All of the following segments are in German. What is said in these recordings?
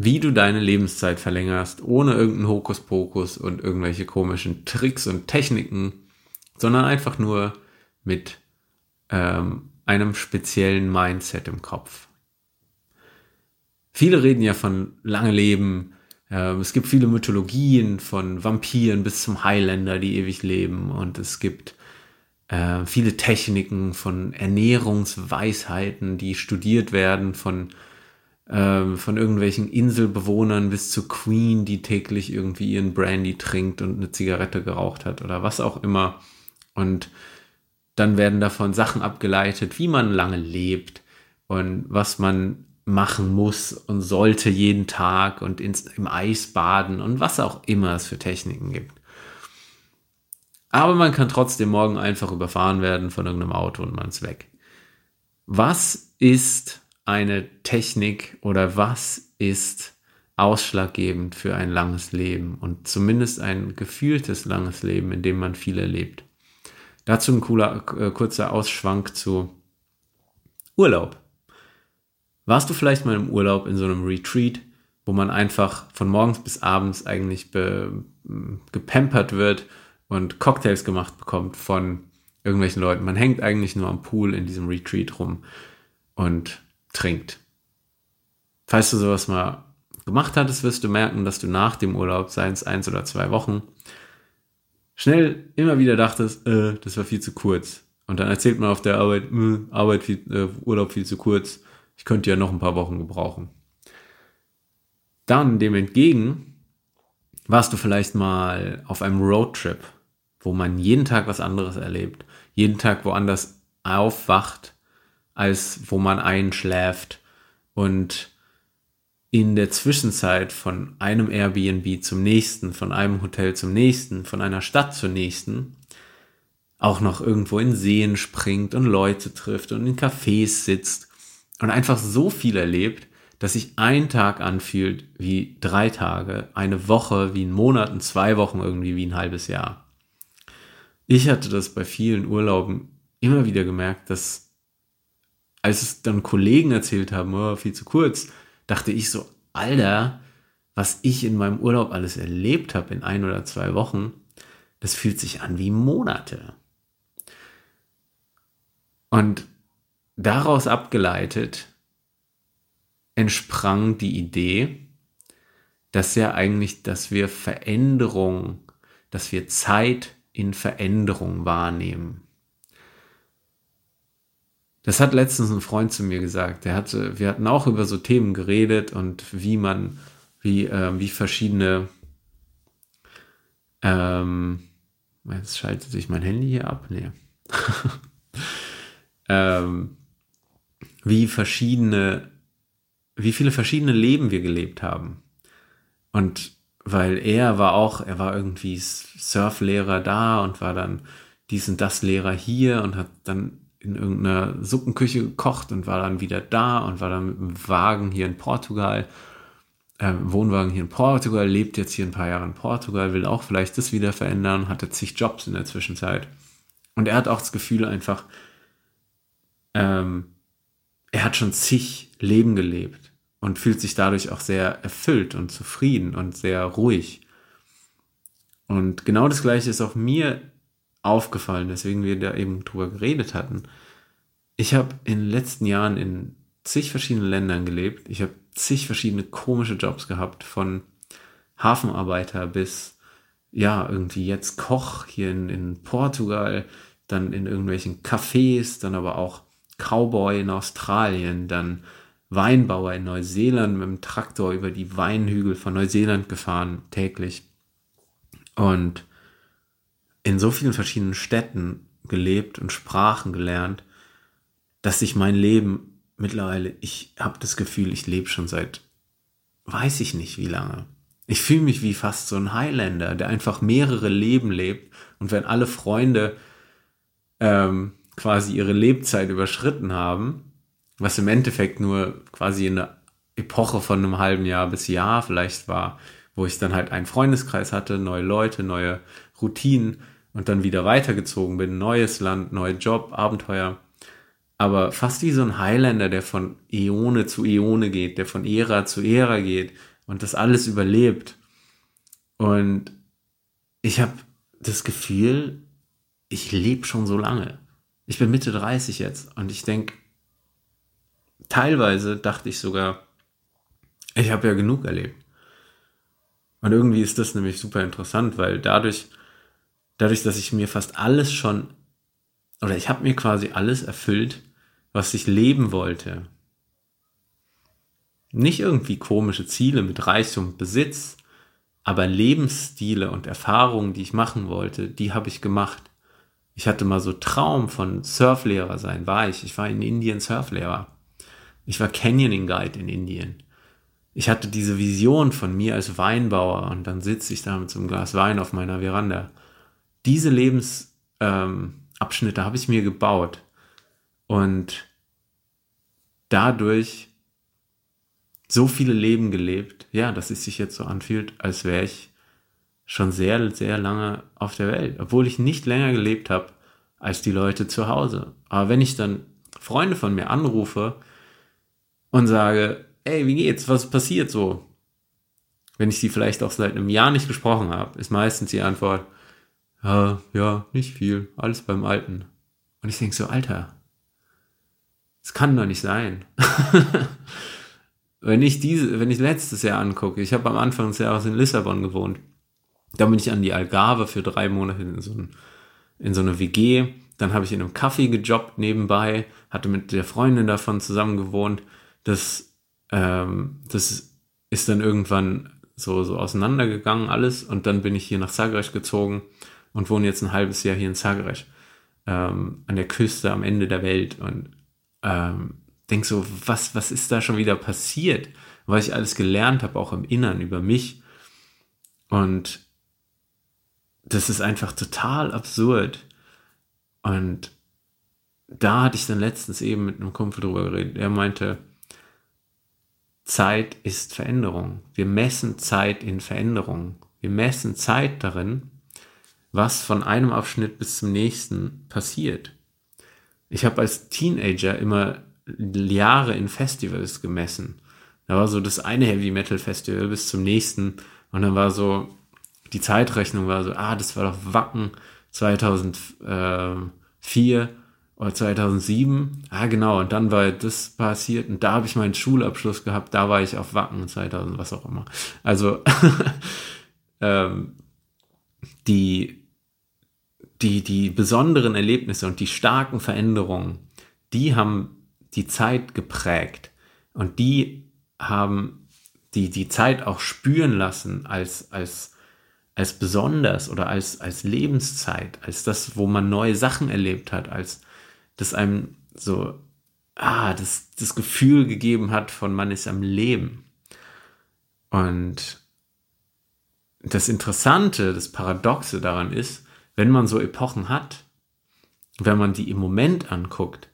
wie du deine Lebenszeit verlängerst, ohne irgendeinen Hokuspokus und irgendwelche komischen Tricks und Techniken, sondern einfach nur mit ähm, einem speziellen Mindset im Kopf. Viele reden ja von lange Leben. Äh, es gibt viele Mythologien von Vampiren bis zum Highlander, die ewig leben. Und es gibt äh, viele Techniken von Ernährungsweisheiten, die studiert werden von äh, von irgendwelchen Inselbewohnern bis zu Queen, die täglich irgendwie ihren Brandy trinkt und eine Zigarette geraucht hat oder was auch immer. Und dann werden davon Sachen abgeleitet, wie man lange lebt und was man machen muss und sollte jeden Tag und ins, im Eis baden und was auch immer es für Techniken gibt. Aber man kann trotzdem morgen einfach überfahren werden von irgendeinem Auto und man ist weg. Was ist eine Technik oder was ist ausschlaggebend für ein langes Leben und zumindest ein gefühltes langes Leben, in dem man viel erlebt? Dazu ein cooler, äh, kurzer Ausschwank zu Urlaub. Warst du vielleicht mal im Urlaub in so einem Retreat, wo man einfach von morgens bis abends eigentlich gepampert wird und Cocktails gemacht bekommt von irgendwelchen Leuten. Man hängt eigentlich nur am Pool in diesem Retreat rum und trinkt. Falls du sowas mal gemacht hattest, wirst du merken, dass du nach dem Urlaub, seien es eins oder zwei Wochen, schnell immer wieder dachtest, äh, das war viel zu kurz. Und dann erzählt man auf der Arbeit, äh, Arbeit viel, äh, Urlaub viel zu kurz. Ich könnte ja noch ein paar Wochen gebrauchen. Dann dem entgegen warst du vielleicht mal auf einem Roadtrip, wo man jeden Tag was anderes erlebt, jeden Tag woanders aufwacht, als wo man einschläft und in der Zwischenzeit von einem Airbnb zum nächsten, von einem Hotel zum nächsten, von einer Stadt zur nächsten, auch noch irgendwo in Seen springt und Leute trifft und in Cafés sitzt und einfach so viel erlebt, dass sich ein Tag anfühlt wie drei Tage, eine Woche wie ein Monat und zwei Wochen irgendwie wie ein halbes Jahr. Ich hatte das bei vielen Urlauben immer wieder gemerkt, dass als es dann Kollegen erzählt haben, oh, viel zu kurz, dachte ich so, Alter, was ich in meinem Urlaub alles erlebt habe in ein oder zwei Wochen, das fühlt sich an wie Monate. Und daraus abgeleitet entsprang die Idee, dass ja eigentlich, dass wir Veränderung, dass wir Zeit in Veränderung wahrnehmen. Das hat letztens ein Freund zu mir gesagt. Der hatte, wir hatten auch über so Themen geredet und wie man, wie, äh, wie verschiedene, ähm, jetzt schaltet sich mein Handy hier ab. Nee. ähm, wie verschiedene, wie viele verschiedene Leben wir gelebt haben. Und weil er war auch, er war irgendwie Surflehrer da und war dann dies und das Lehrer hier und hat dann in irgendeiner Suppenküche gekocht und war dann wieder da und war dann mit einem Wagen hier in Portugal, äh, Wohnwagen hier in Portugal, lebt jetzt hier ein paar Jahre in Portugal, will auch vielleicht das wieder verändern, hatte zig Jobs in der Zwischenzeit. Und er hat auch das Gefühl einfach, ähm, er hat schon zig Leben gelebt und fühlt sich dadurch auch sehr erfüllt und zufrieden und sehr ruhig. Und genau das Gleiche ist auch mir aufgefallen, weswegen wir da eben drüber geredet hatten. Ich habe in den letzten Jahren in zig verschiedenen Ländern gelebt. Ich habe zig verschiedene komische Jobs gehabt, von Hafenarbeiter bis, ja, irgendwie jetzt Koch hier in, in Portugal, dann in irgendwelchen Cafés, dann aber auch Cowboy in Australien, dann Weinbauer in Neuseeland mit dem Traktor über die Weinhügel von Neuseeland gefahren, täglich. Und in so vielen verschiedenen Städten gelebt und Sprachen gelernt, dass sich mein Leben mittlerweile, ich habe das Gefühl, ich lebe schon seit, weiß ich nicht wie lange. Ich fühle mich wie fast so ein Highlander, der einfach mehrere Leben lebt und wenn alle Freunde ähm, quasi ihre Lebzeit überschritten haben, was im Endeffekt nur quasi eine Epoche von einem halben Jahr bis Jahr vielleicht war, wo ich dann halt einen Freundeskreis hatte, neue Leute, neue Routinen, und dann wieder weitergezogen bin, neues Land, neuer Job, Abenteuer, aber fast wie so ein Highlander, der von Äone zu Äone geht, der von Ära zu Ära geht und das alles überlebt. Und ich habe das Gefühl, ich lebe schon so lange. Ich bin Mitte 30 jetzt und ich denke, teilweise dachte ich sogar, ich habe ja genug erlebt. Und irgendwie ist das nämlich super interessant, weil dadurch, dadurch, dass ich mir fast alles schon, oder ich habe mir quasi alles erfüllt, was ich leben wollte. Nicht irgendwie komische Ziele mit Reichtum, Besitz, aber Lebensstile und Erfahrungen, die ich machen wollte, die habe ich gemacht. Ich hatte mal so Traum von Surflehrer sein, war ich. Ich war in Indien Surflehrer. Ich war Canyoning Guide in Indien. Ich hatte diese Vision von mir als Weinbauer und dann sitze ich da mit so einem Glas Wein auf meiner Veranda. Diese Lebensabschnitte ähm, habe ich mir gebaut. Und dadurch so viele Leben gelebt, ja, dass es sich jetzt so anfühlt, als wäre ich schon sehr, sehr lange auf der Welt, obwohl ich nicht länger gelebt habe als die Leute zu Hause. Aber wenn ich dann Freunde von mir anrufe und sage, ey, wie geht's, was passiert so? Wenn ich sie vielleicht auch seit einem Jahr nicht gesprochen habe, ist meistens die Antwort, ja, ja, nicht viel, alles beim Alten. Und ich denke so, Alter, das kann doch nicht sein. wenn ich diese, wenn ich letztes Jahr angucke, ich habe am Anfang des Jahres in Lissabon gewohnt. Da bin ich an die Algarve für drei Monate in so, ein, in so eine WG. Dann habe ich in einem Kaffee gejobbt nebenbei, hatte mit der Freundin davon zusammen gewohnt. Das, ähm, das ist dann irgendwann so, so auseinandergegangen alles und dann bin ich hier nach Zagreb gezogen und wohne jetzt ein halbes Jahr hier in Zagreb ähm, an der Küste am Ende der Welt und ähm, denk so, was, was ist da schon wieder passiert? Was ich alles gelernt habe, auch im Innern über mich. Und das ist einfach total absurd. Und da hatte ich dann letztens eben mit einem Kumpel drüber geredet. Er meinte, Zeit ist Veränderung. Wir messen Zeit in Veränderung. Wir messen Zeit darin, was von einem Abschnitt bis zum nächsten passiert. Ich habe als Teenager immer Jahre in Festivals gemessen. Da war so das eine Heavy Metal Festival bis zum nächsten und dann war so die Zeitrechnung war so, ah, das war doch Wacken 2004 oder 2007. Ah, genau, und dann war das passiert und da habe ich meinen Schulabschluss gehabt, da war ich auf Wacken 2000, was auch immer. Also ähm, die die, die besonderen Erlebnisse und die starken Veränderungen, die haben die Zeit geprägt und die haben die, die Zeit auch spüren lassen als, als, als besonders oder als, als Lebenszeit, als das, wo man neue Sachen erlebt hat, als das einem so, ah, das, das Gefühl gegeben hat von man ist am Leben. Und das Interessante, das Paradoxe daran ist, wenn man so Epochen hat, wenn man die im Moment anguckt,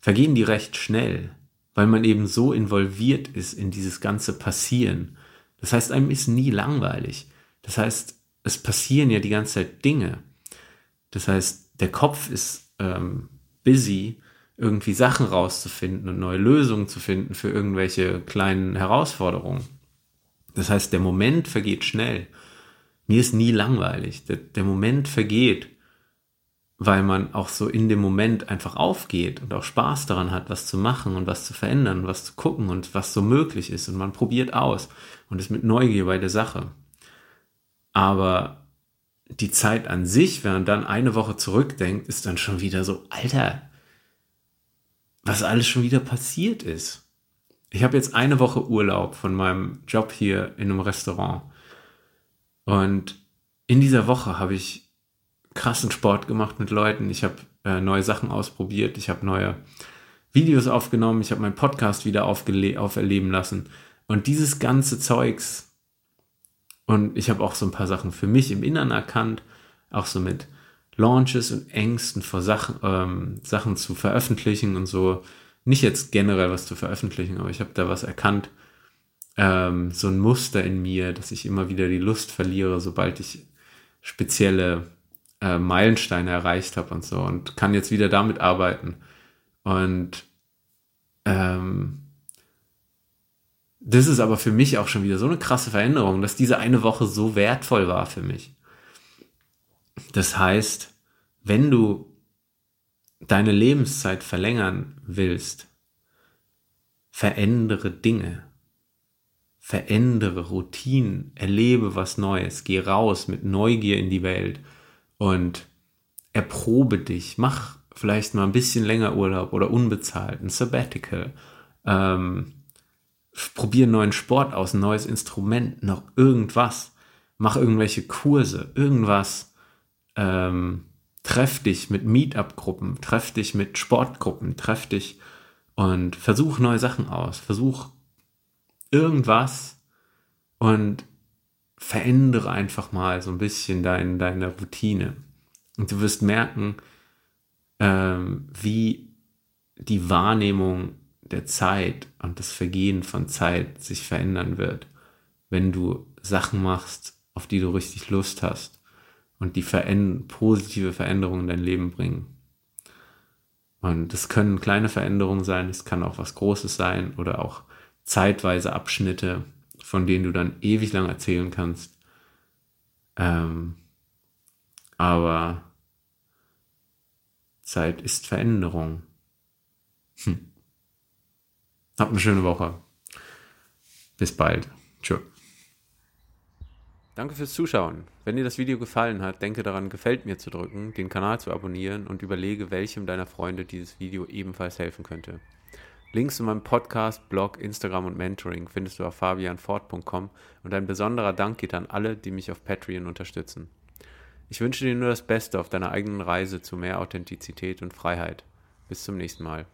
vergehen die recht schnell, weil man eben so involviert ist in dieses ganze Passieren. Das heißt, einem ist nie langweilig. Das heißt, es passieren ja die ganze Zeit Dinge. Das heißt, der Kopf ist ähm, busy, irgendwie Sachen rauszufinden und neue Lösungen zu finden für irgendwelche kleinen Herausforderungen. Das heißt, der Moment vergeht schnell mir ist nie langweilig. Der, der Moment vergeht, weil man auch so in dem Moment einfach aufgeht und auch Spaß daran hat, was zu machen und was zu verändern, was zu gucken und was so möglich ist. Und man probiert aus und ist mit Neugier bei der Sache. Aber die Zeit an sich, wenn man dann eine Woche zurückdenkt, ist dann schon wieder so, Alter, was alles schon wieder passiert ist. Ich habe jetzt eine Woche Urlaub von meinem Job hier in einem Restaurant. Und in dieser Woche habe ich krassen Sport gemacht mit Leuten. Ich habe äh, neue Sachen ausprobiert. Ich habe neue Videos aufgenommen. Ich habe meinen Podcast wieder auferleben lassen. Und dieses ganze Zeugs. Und ich habe auch so ein paar Sachen für mich im Innern erkannt. Auch so mit Launches und Ängsten vor Sachen, ähm, Sachen zu veröffentlichen und so. Nicht jetzt generell was zu veröffentlichen, aber ich habe da was erkannt, ähm, so ein Muster in mir, dass ich immer wieder die Lust verliere, sobald ich spezielle äh, Meilensteine erreicht habe und so und kann jetzt wieder damit arbeiten. Und ähm, das ist aber für mich auch schon wieder so eine krasse Veränderung, dass diese eine Woche so wertvoll war für mich. Das heißt, wenn du deine Lebenszeit verlängern willst, verändere Dinge, verändere Routinen, erlebe was Neues, geh raus mit Neugier in die Welt und erprobe dich, mach vielleicht mal ein bisschen länger Urlaub oder unbezahlt, ein Sabbatical, ähm, probier einen neuen Sport aus, ein neues Instrument, noch irgendwas, mach irgendwelche Kurse, irgendwas, ähm, treff dich mit Meetup-Gruppen, treff dich mit Sportgruppen, treff dich und versuch neue Sachen aus, versuch irgendwas und verändere einfach mal so ein bisschen dein, deine Routine. Und du wirst merken, ähm, wie die Wahrnehmung der Zeit und das Vergehen von Zeit sich verändern wird, wenn du Sachen machst, auf die du richtig Lust hast und die veränd positive Veränderungen in dein Leben bringen. Und es können kleine Veränderungen sein, es kann auch was Großes sein oder auch zeitweise Abschnitte, von denen du dann ewig lang erzählen kannst. Ähm, aber Zeit ist Veränderung. Hm. Habt eine schöne Woche. Bis bald. Tschö. Danke fürs Zuschauen. Wenn dir das Video gefallen hat, denke daran, gefällt mir zu drücken, den Kanal zu abonnieren und überlege, welchem deiner Freunde dieses Video ebenfalls helfen könnte. Links zu meinem Podcast, Blog, Instagram und Mentoring findest du auf fabianfort.com und ein besonderer Dank geht an alle, die mich auf Patreon unterstützen. Ich wünsche dir nur das Beste auf deiner eigenen Reise zu mehr Authentizität und Freiheit. Bis zum nächsten Mal.